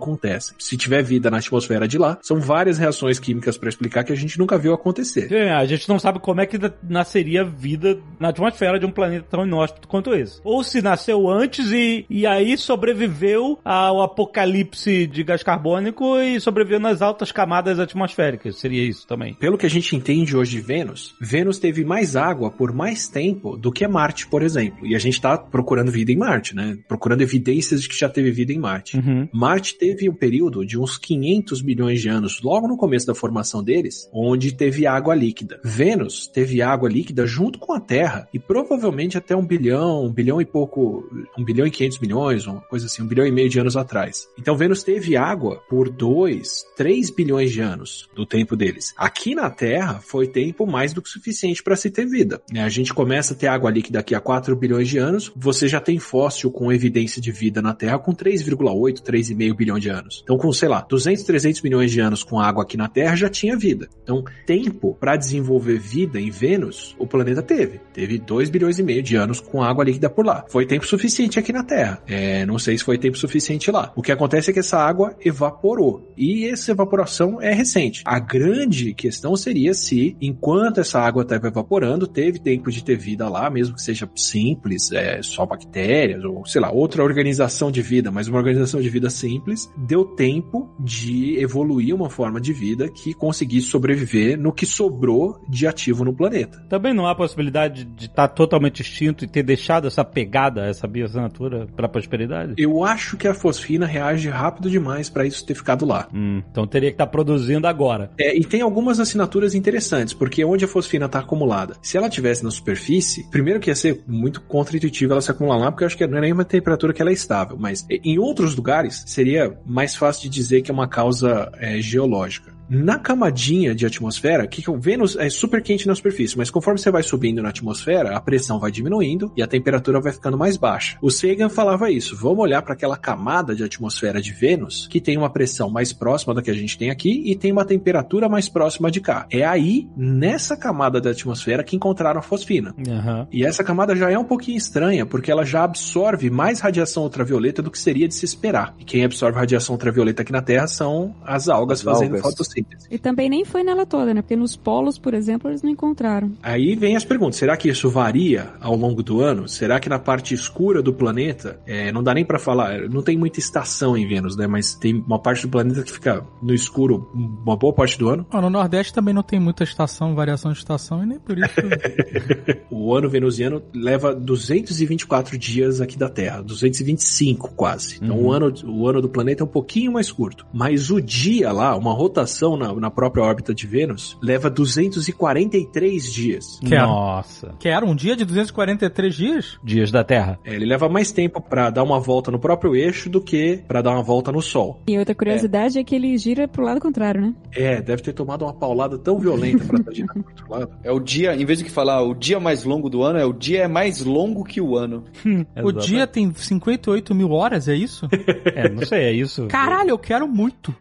acontecem. Se tiver vida na atmosfera de lá, são várias reações químicas para explicar que a gente nunca viu acontecer. É, a gente não sabe como é que nasceria vida na atmosfera de um planeta tão inóspito quanto esse. Ou se nasceu antes e, e aí sobreviveu ao apocalipse de gás carbônico e sobreviveu nas altas camadas atmosféricas. Seria isso também. Pelo que a gente entende hoje de Vênus, Vênus teve mais água por mais tempo do que Marte, por exemplo. E a gente tá procurando vida em Marte, né? Procurando evidências de que já teve vida em Marte. Uhum. Marte teve um período de uns 500 milhões de anos, logo no começo da formação deles, onde teve água líquida. Vênus teve água líquida junto com a Terra e provavelmente até um bilhão, um bilhão e pouco, um bilhão e 500 milhões, uma coisa assim, um bilhão e meio de anos atrás. Então Vênus teve água por 2, 3 bilhões de anos do tempo deles. Aqui na Terra foi tempo mais do que suficiente para se ter vida. né? A gente começa a ter água líquida aqui há 4 bilhões de anos, você já tem fóssil com evidência de vida na Terra com 3,8, 3,5 bilhão de anos. Então com, sei lá, 200, 300 milhões de anos com água aqui na Terra já tinha vida. Então, tempo para desenvolver vida em Vênus, o planeta teve. Teve 2 bilhões e meio de anos com água líquida por lá. Foi tempo suficiente aqui na Terra. É, não sei se foi tempo suficiente lá. O que acontece é que essa água evaporou. E essa evaporação é recente. A grande questão seria se, enquanto essa água estava evaporando, teve tempo de ter vida lá, mesmo que seja simples, é, só bactérias, ou sei lá, outra organização de vida, mas uma organização de vida simples, deu tempo de evoluir uma forma de vida que conseguisse sobreviver no que sobrou de ativo no planeta. Também não há possibilidade de estar totalmente extinto e ter deixado essa pegada, essa bioassinatura para a prosperidade? Eu acho que a fosfina reage rápido demais para isso ter ficado lá. Hum, então teria que estar produzindo agora. É, e tem algumas assinaturas interessantes, porque onde a fosfina está acumulada? Se ela tivesse na superfície, primeiro que ia ser muito contra-intuitivo ela se acumular lá, porque eu acho que não é nenhuma temperatura que ela é estável, mas em outros lugares seria mais fácil de dizer que é uma causa é, geológica. Na camadinha de atmosfera, que que o Vênus é super quente na superfície, mas conforme você vai subindo na atmosfera, a pressão vai diminuindo e a temperatura vai ficando mais baixa. O Sagan falava isso. Vamos olhar para aquela camada de atmosfera de Vênus, que tem uma pressão mais próxima da que a gente tem aqui e tem uma temperatura mais próxima de cá. É aí, nessa camada da atmosfera, que encontraram a fosfina. Uhum. E essa camada já é um pouquinho estranha, porque ela já absorve mais radiação ultravioleta do que seria de se esperar. E quem absorve radiação ultravioleta aqui na Terra são as algas As fazendo algas. fotossíntese. E também nem foi nela toda, né? Porque nos polos, por exemplo, eles não encontraram. Aí vem as perguntas: será que isso varia ao longo do ano? Será que na parte escura do planeta, é, não dá nem pra falar, não tem muita estação em Vênus, né? Mas tem uma parte do planeta que fica no escuro uma boa parte do ano. Ó, no Nordeste também não tem muita estação, variação de estação, e nem por isso. O ano venusiano leva 224 dias aqui da Terra, 225 quase. Então o, ano, o ano do planeta é um pouquinho mais curto. Mas o dia lá, uma rotação na, na própria órbita de Vênus leva 243 dias. Quero. Nossa. Que era um dia de 243 dias? Dias da Terra. É, ele leva mais tempo pra dar uma volta no próprio eixo do que pra dar uma volta no Sol. E outra curiosidade é. que ele gira pro lado contrário, né? É, deve ter tomado uma paulada tão violenta pra estar girando pro outro lado. É o dia, em vez de que falar o dia mais longo do ano, é o dia é mais longo que o ano. O dia tem 58 mil horas, é isso? É, não sei, é isso. Caralho, eu quero muito.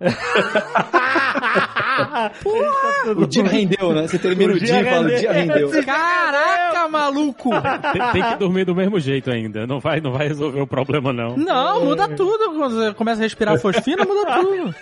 O dia rendeu, né? Você termina o, O dia, dia e fala, o rendeu. dia rendeu. Caraca, maluco! Tem, tem que dormir do mesmo jeito ainda. Não vai, não vai resolver o problema, não. Não, muda tudo. Quando você começa a respirar fosfina, muda tudo.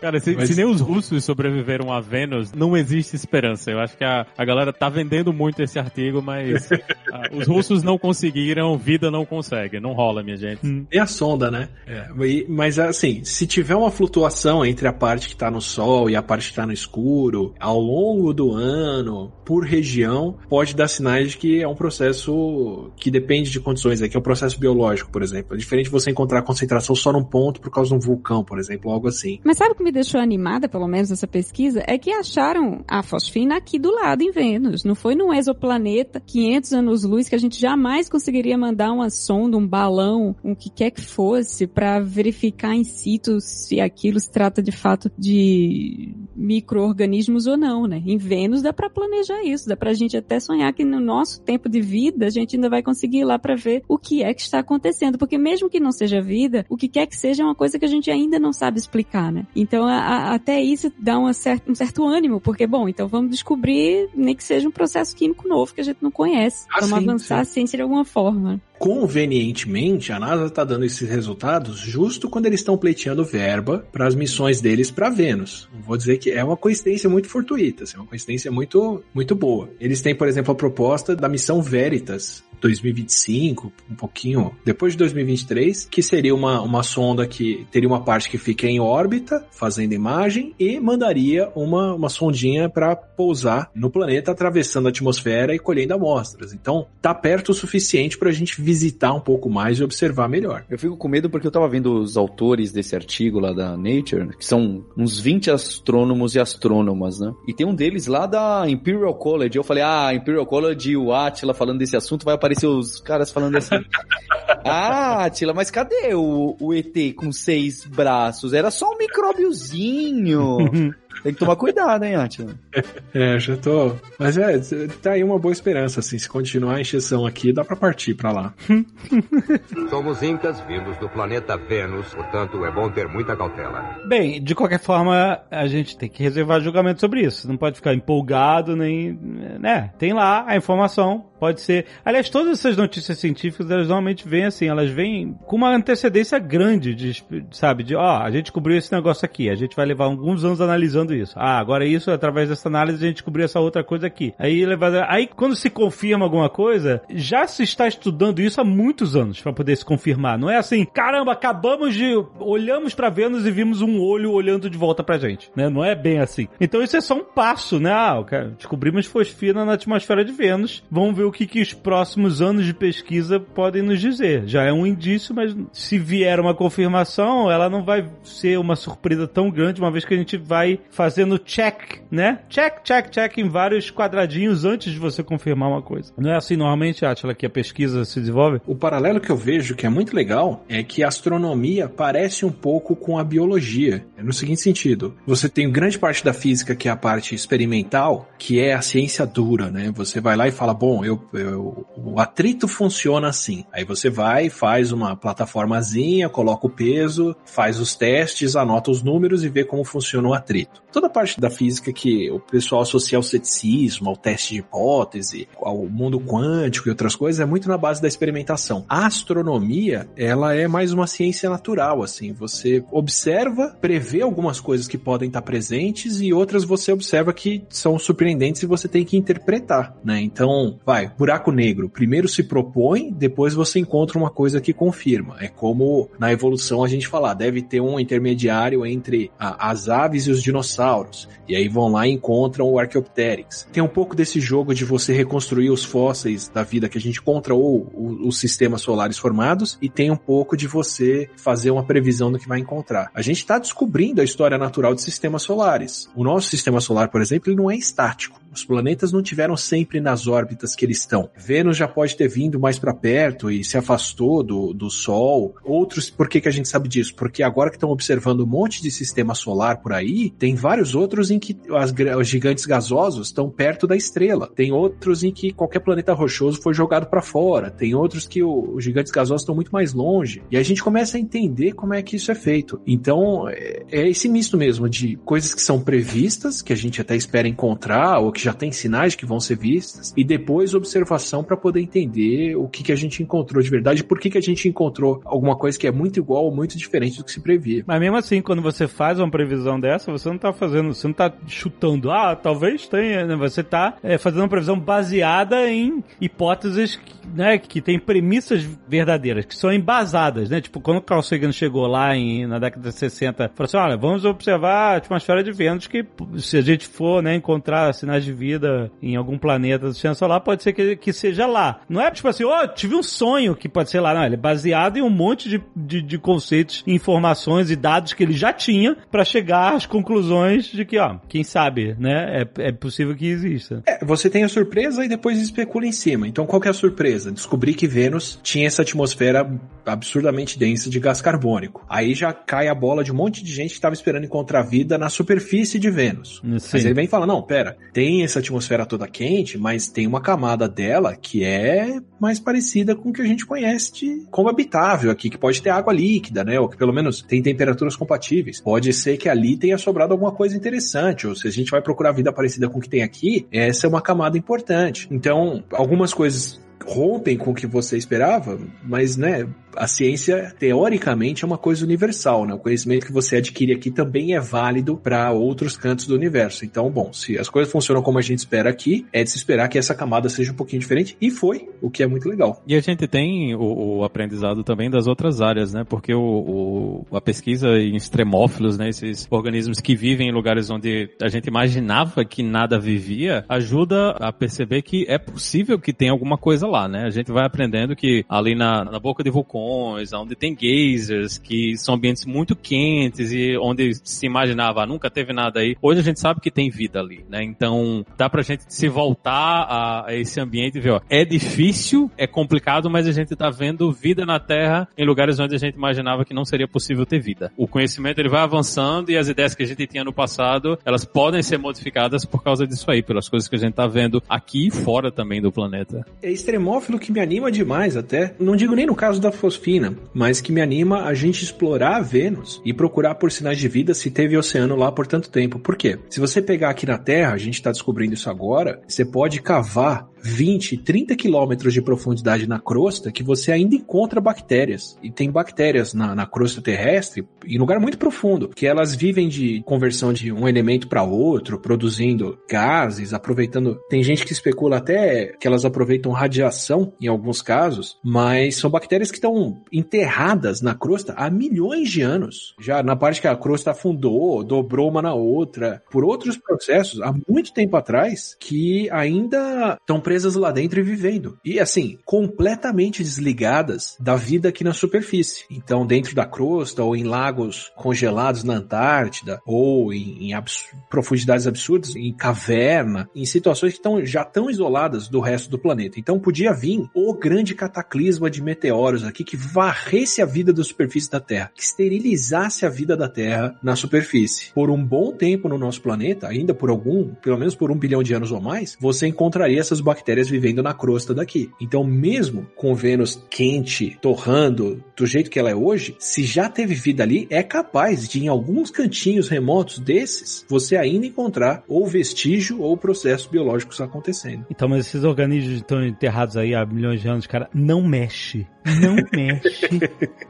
Cara, se, Mas- se nem os russos sobreviveram a Vênus, não existe esperança. Eu acho que a, a galera tá vendendo muito esse artigo, mas ah, os russos não conseguiram, vida não consegue. Não rola, minha gente. E a sonda, né? É, mas assim, se tiver uma flutuação entre a parte que tá no Sol e a parte que tá no escuro, ao longo do ano, por região, pode dar sinais de que é um processo que depende de condições, é que é um processo biológico, por exemplo. É diferente você encontrar concentração só num ponto por causa de um vulcão, por exemplo, algo assim. Mas sabe o que me deixou animada, pelo menos, essa pesquisa? É que acharam a fosfina aqui do lado, em Vênus. Não foi num exoplaneta, 500 anos-luz, que a gente jamais conseguiria mandar uma sonda, um balão, um que quer que fosse, para verificar in situ se aquilo se trata de fato de micro-organismos ou não, né? Em Vênus dá para planejar isso, dá pra gente até sonhar que no nosso tempo de vida a gente ainda vai conseguir ir lá para ver o que é que está acontecendo, porque mesmo que não seja vida, o que quer que seja é uma coisa que a gente ainda não sabe explicar, né? Então a- a- até isso dá uma um certo ânimo, porque bom, então vamos descobrir nem que seja um processo químico novo que a gente não conhece, Ah, vamos sim, avançar sim. a ciência de alguma forma. Convenientemente, a NASA está dando esses resultados justo quando eles estão pleiteando verba para as missões deles para Vênus. Vou dizer que é uma coincidência muito fortuita, assim, uma coincidência muito, muito boa. Eles têm, por exemplo, a proposta da missão Veritas 2025, um pouquinho depois de 2023, que seria uma, uma sonda que teria uma parte que fica em órbita, fazendo imagem, e mandaria uma, uma sondinha para pousar no planeta, atravessando a atmosfera e colhendo amostras. Então, tá perto o suficiente para a gente visitar um pouco mais e observar melhor. Eu fico com medo porque eu tava vendo os autores desse artigo lá da Nature, que são uns 20 astrônomos e astrônomas, né? E tem um deles lá da Imperial College. Eu falei, ah, Imperial College e o Atila falando desse assunto, vai aparecer os caras falando assim. ah, Atila, mas cadê o, o ET com seis braços? Era só um micróbiozinho. Tem que tomar cuidado, hein, Atila? É, já tô. Mas é, tá aí uma boa esperança, assim. Se continuar a encheção aqui, dá pra partir pra lá. Somos incas vindos do planeta Vênus, portanto é bom ter muita cautela. Bem, de qualquer forma, a gente tem que reservar julgamento sobre isso. Não pode ficar empolgado, nem. né? Tem lá a informação. Pode ser. Aliás, todas essas notícias científicas, elas normalmente vêm assim, elas vêm com uma antecedência grande, de, sabe? De, ó, a gente descobriu esse negócio aqui, a gente vai levar alguns anos analisando isso. Ah, agora isso, através dessa análise, a gente descobriu essa outra coisa aqui. Aí, leva- aí quando se confirma alguma coisa, já se está estudando isso há muitos anos para poder se confirmar. Não é assim, caramba, acabamos de. olhamos para Vênus e vimos um olho olhando de volta pra gente, né? Não é bem assim. Então isso é só um passo, né? Ah, descobrimos fosfina na atmosfera de Vênus, vamos ver o que, que os próximos anos de pesquisa podem nos dizer. Já é um indício, mas se vier uma confirmação, ela não vai ser uma surpresa tão grande, uma vez que a gente vai fazendo check, né? Check, check, check em vários quadradinhos antes de você confirmar uma coisa. Não é assim normalmente, Atila, que a pesquisa se desenvolve? O paralelo que eu vejo que é muito legal é que a astronomia parece um pouco com a biologia. É no seguinte sentido: você tem grande parte da física que é a parte experimental, que é a ciência dura, né? Você vai lá e fala, bom, eu, eu- o atrito funciona assim. Aí você vai, faz uma plataformazinha, coloca o peso, faz os testes, anota os números e vê como funciona o atrito. Toda a parte da física que o pessoal associa ao ceticismo, ao teste de hipótese, ao mundo quântico e outras coisas, é muito na base da experimentação. A astronomia, ela é mais uma ciência natural, assim. Você observa, prevê algumas coisas que podem estar presentes e outras você observa que são surpreendentes e você tem que interpretar, né? Então, vai, buraco negro. Primeiro se propõe, depois você encontra uma coisa que confirma. É como na evolução a gente falar, deve ter um intermediário entre a, as aves e os dinossauros. E aí vão lá e encontram o Archaeopteryx. Tem um pouco desse jogo de você reconstruir os fósseis da vida que a gente encontra ou os sistemas solares formados e tem um pouco de você fazer uma previsão do que vai encontrar. A gente está descobrindo a história natural de sistemas solares. O nosso sistema solar, por exemplo, ele não é estático. Os planetas não tiveram sempre nas órbitas que eles estão. Vênus já pode ter vindo mais para perto e se afastou do, do Sol. Outros, por que, que a gente sabe disso? Porque agora que estão observando um monte de sistema solar por aí, tem vários outros em que as, os gigantes gasosos estão perto da estrela. Tem outros em que qualquer planeta rochoso foi jogado para fora. Tem outros que o, os gigantes gasosos estão muito mais longe. E a gente começa a entender como é que isso é feito. Então, é, é esse misto mesmo de coisas que são previstas, que a gente até espera encontrar, ou que já tem sinais que vão ser vistas, e depois observação para poder entender o que, que a gente encontrou de verdade, por que, que a gente encontrou alguma coisa que é muito igual ou muito diferente do que se previa. Mas mesmo assim, quando você faz uma previsão dessa, você não tá fazendo, você não tá chutando, ah, talvez tenha, né? Você tá é, fazendo uma previsão baseada em hipóteses né, que tem premissas verdadeiras, que são embasadas, né? Tipo, quando o Carl Sagan chegou lá em, na década de 60, falou assim, olha, vamos observar a atmosfera de Vênus, que se a gente for, né, encontrar sinais de vida em algum planeta do sistema solar, pode ser que, que seja lá. Não é tipo assim, ó, oh, tive um sonho que pode ser lá. Não, ele é baseado em um monte de, de, de conceitos, informações e dados que ele já tinha para chegar às conclusões de que, ó, quem sabe, né, é, é possível que exista. É, você tem a surpresa e depois especula em cima. Então qual que é a surpresa? Descobrir que Vênus tinha essa atmosfera absurdamente densa de gás carbônico. Aí já cai a bola de um monte de gente que estava esperando encontrar vida na superfície de Vênus. Sim. Mas ele vem e fala, não, pera, tem essa atmosfera toda quente, mas tem uma camada dela que é mais parecida com o que a gente conhece de como habitável aqui, que pode ter água líquida, né? Ou que pelo menos tem temperaturas compatíveis. Pode ser que ali tenha sobrado alguma coisa interessante, ou se a gente vai procurar vida parecida com o que tem aqui, essa é uma camada importante. Então, algumas coisas rompem com o que você esperava, mas, né, a ciência, teoricamente, é uma coisa universal, né? O conhecimento que você adquire aqui também é válido para outros cantos do universo. Então, bom, se as coisas funcionam como a gente espera aqui, é de se esperar que essa camada seja um pouquinho diferente, e foi, o que é muito legal. E a gente tem o, o aprendizado também das outras áreas, né? Porque o, o, a pesquisa em extremófilos, né? Esses organismos que vivem em lugares onde a gente imaginava que nada vivia, ajuda a perceber que é possível que tenha alguma coisa lá, né? A gente vai aprendendo que ali na, na boca de vulcões, onde tem geysers, que são ambientes muito quentes e onde se imaginava, ah, nunca teve nada aí. Hoje a gente sabe que tem vida ali, né? Então dá pra gente se voltar a, a esse ambiente e ver, ó, é difícil, é complicado, mas a gente tá vendo vida na Terra em lugares onde a gente imaginava que não seria possível ter vida. O conhecimento ele vai avançando e as ideias que a gente tinha no passado, elas podem ser modificadas por causa disso aí, pelas coisas que a gente tá vendo aqui e fora também do planeta. É extremófilo que me anima demais até. Não digo nem no caso da fosfina, mas que me anima a gente explorar a Vênus e procurar por sinais de vida se teve oceano lá por tanto tempo. Por quê? Se você pegar aqui na Terra, a gente está descobrindo isso agora, você pode cavar 20, 30 quilômetros de profundidade na crosta que você ainda encontra bactérias. E tem bactérias na, na crosta terrestre em lugar muito profundo, que elas vivem de conversão de um elemento para outro, produzindo gases, aproveitando. Tem gente que especula até que elas aproveitam radiação em alguns casos, mas são bactérias que estão enterradas na crosta há milhões de anos. Já na parte que a crosta afundou, dobrou uma na outra, por outros processos, há muito tempo atrás, que ainda estão presas lá dentro e vivendo. E assim, completamente desligadas da vida aqui na superfície. Então, dentro da crosta ou em lagos congelados na Antártida ou em, em abs profundidades absurdas, em caverna, em situações que tão, já estão isoladas do resto do planeta. Então, podia vir o grande cataclisma de meteoros aqui que varresse a vida da superfície da Terra, que esterilizasse a vida da Terra na superfície. Por um bom tempo no nosso planeta, ainda por algum, pelo menos por um bilhão de anos ou mais, você encontraria essas bactérias bactérias vivendo na crosta daqui. Então, mesmo com Vênus quente, torrando, do jeito que ela é hoje, se já teve vida ali, é capaz de, em alguns cantinhos remotos desses, você ainda encontrar ou vestígio ou processos biológicos acontecendo. Então, mas esses organismos estão enterrados aí há milhões de anos, cara, não mexe. Não mexe.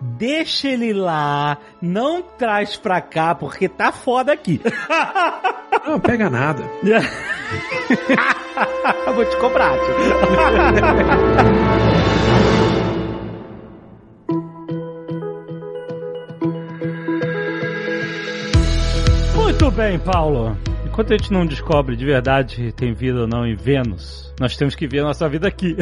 Deixa ele lá. Não traz pra cá, porque tá foda aqui. Não pega nada. Vou te cobrar, tio. Muito bem, Paulo. Enquanto a gente não descobre de verdade se tem vida ou não em Vênus, nós temos que ver a nossa vida aqui.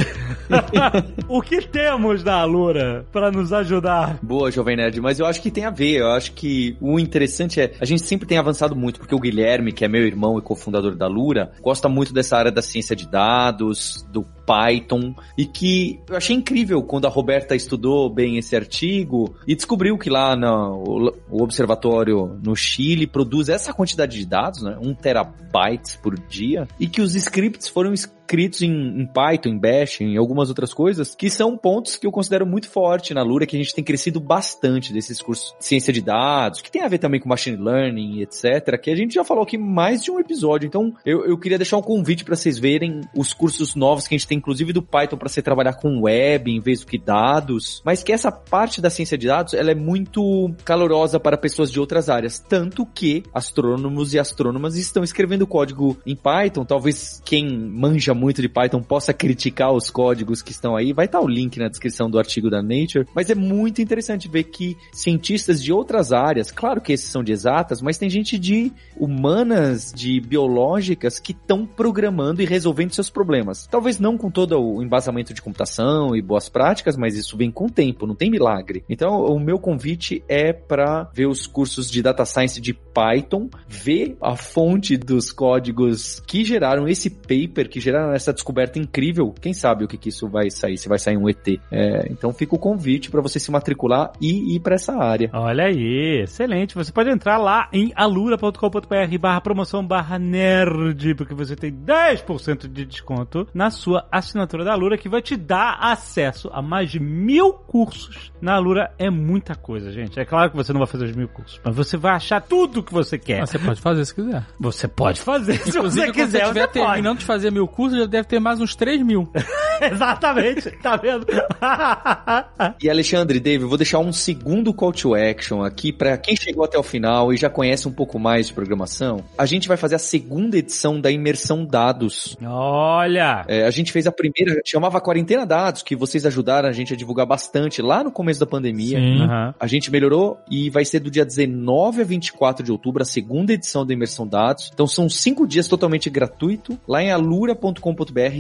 o que temos da Alura para nos ajudar? Boa, Jovem Nerd, mas eu acho que tem a ver. Eu acho que o interessante é, a gente sempre tem avançado muito, porque o Guilherme, que é meu irmão e cofundador da Lura, gosta muito dessa área da ciência de dados, do Python, e que eu achei incrível quando a Roberta estudou bem esse artigo e descobriu que lá no o observatório no Chile produz essa quantidade de dados, né, um terabytes por dia, e que os scripts foram escritos em, em, Python, em Bash, em algumas outras coisas, que são pontos que eu considero muito forte na Lura, que a gente tem crescido bastante desses cursos de ciência de dados, que tem a ver também com machine learning, etc., que a gente já falou aqui mais de um episódio. Então, eu, eu queria deixar um convite para vocês verem os cursos novos que a gente tem, inclusive do Python, para você trabalhar com web em vez do que dados, mas que essa parte da ciência de dados, ela é muito calorosa para pessoas de outras áreas, tanto que astrônomos e astrônomas estão escrevendo código em Python, talvez quem manja muito de Python possa criticar os códigos que estão aí, vai estar o link na descrição do artigo da Nature, mas é muito interessante ver que cientistas de outras áreas, claro que esses são de exatas, mas tem gente de humanas, de biológicas que estão programando e resolvendo seus problemas. Talvez não com todo o embasamento de computação e boas práticas, mas isso vem com o tempo, não tem milagre. Então, o meu convite é para ver os cursos de data science de Python, ver a fonte dos códigos que geraram esse paper, que geraram essa descoberta incrível. Quem sabe o que, que isso vai sair, se vai sair um ET. É, então fica o convite para você se matricular e ir para essa área. Olha aí, excelente. Você pode entrar lá em alura.com.br barra promoção barra nerd, porque você tem 10% de desconto na sua assinatura da Alura, que vai te dar acesso a mais de mil cursos. Na Alura é muita coisa, gente. É claro que você não vai fazer os mil cursos, mas você vai achar tudo que você quer. Mas você pode fazer se quiser. Você pode fazer se Inclusive, você quiser. Quando você estiver terminando de fazer mil cursos, já deve ter mais uns 3 mil. Exatamente, tá vendo? e Alexandre, Dave, eu vou deixar um segundo call to action aqui para quem chegou até o final e já conhece um pouco mais de programação. A gente vai fazer a segunda edição da Imersão Dados. Olha! É, a gente fez a primeira, chamava Quarentena Dados, que vocês ajudaram a gente a divulgar bastante lá no começo da pandemia. Sim. Uhum. A gente melhorou e vai ser do dia 19 a 24 de outubro, a segunda edição da Imersão Dados. Então são cinco dias totalmente gratuito, lá em alura.com.br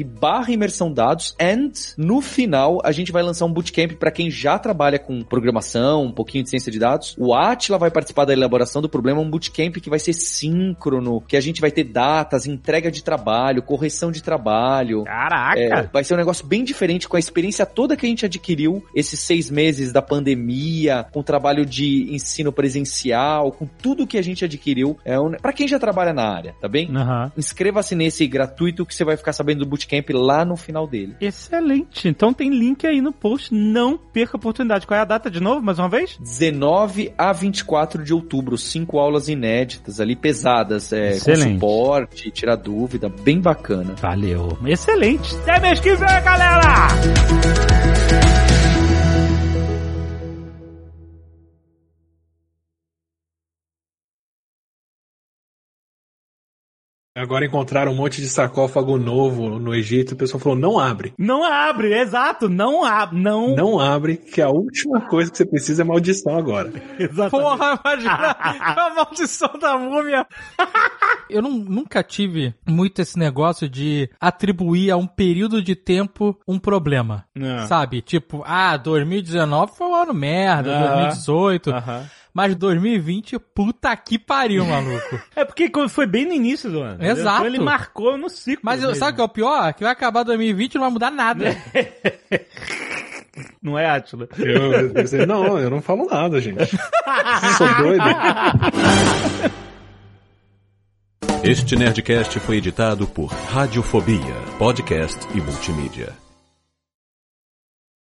barra imersão dados and no final a gente vai lançar um bootcamp para quem já trabalha com programação, um pouquinho de ciência de dados. O Atila vai participar da elaboração do problema, um bootcamp que vai ser síncrono, que a gente vai ter datas, entrega de trabalho, correção de trabalho. Caraca! É, vai ser um negócio bem diferente com a experiência toda que a gente adquiriu esses seis meses da pandemia, com o trabalho de ensino presencial, com tudo que a gente adquiriu. É um, para quem já trabalha na área, tá bem? Uhum. Inscreva-se nesse gratuito que você vai ficar sabendo do bootcamp lá no final dele. Excelente. Então tem link aí no post. Não perca a oportunidade. Qual é a data de novo, mais uma vez? 19 a 24 de outubro. Cinco aulas inéditas ali, pesadas. É, com suporte, tirar dúvida. Bem bacana. Valeu. Excelente. Até mês que vem, galera! Agora encontraram um monte de sarcófago novo no Egito e o pessoal falou, não abre. Não abre, exato, não abre, não... Não abre, que a última coisa que você precisa é maldição agora. Exatamente. Porra, imagina a maldição da múmia. Eu não, nunca tive muito esse negócio de atribuir a um período de tempo um problema. Não. Sabe? Tipo, ah, 2019 foi um ano merda, Aham. 2018... Aham. Mas 2020, puta que pariu, maluco. É porque foi bem no início do ano. Exato. Então ele marcou no ciclo. Mas eu- sabe o que é o pior? Que vai acabar 2020 e não vai mudar nada. Não é, Atila? Eu, eu, eu- não, eu não falo nada, gente. Sou doido. Este Nerdcast foi editado por Radiofobia, podcast e multimídia.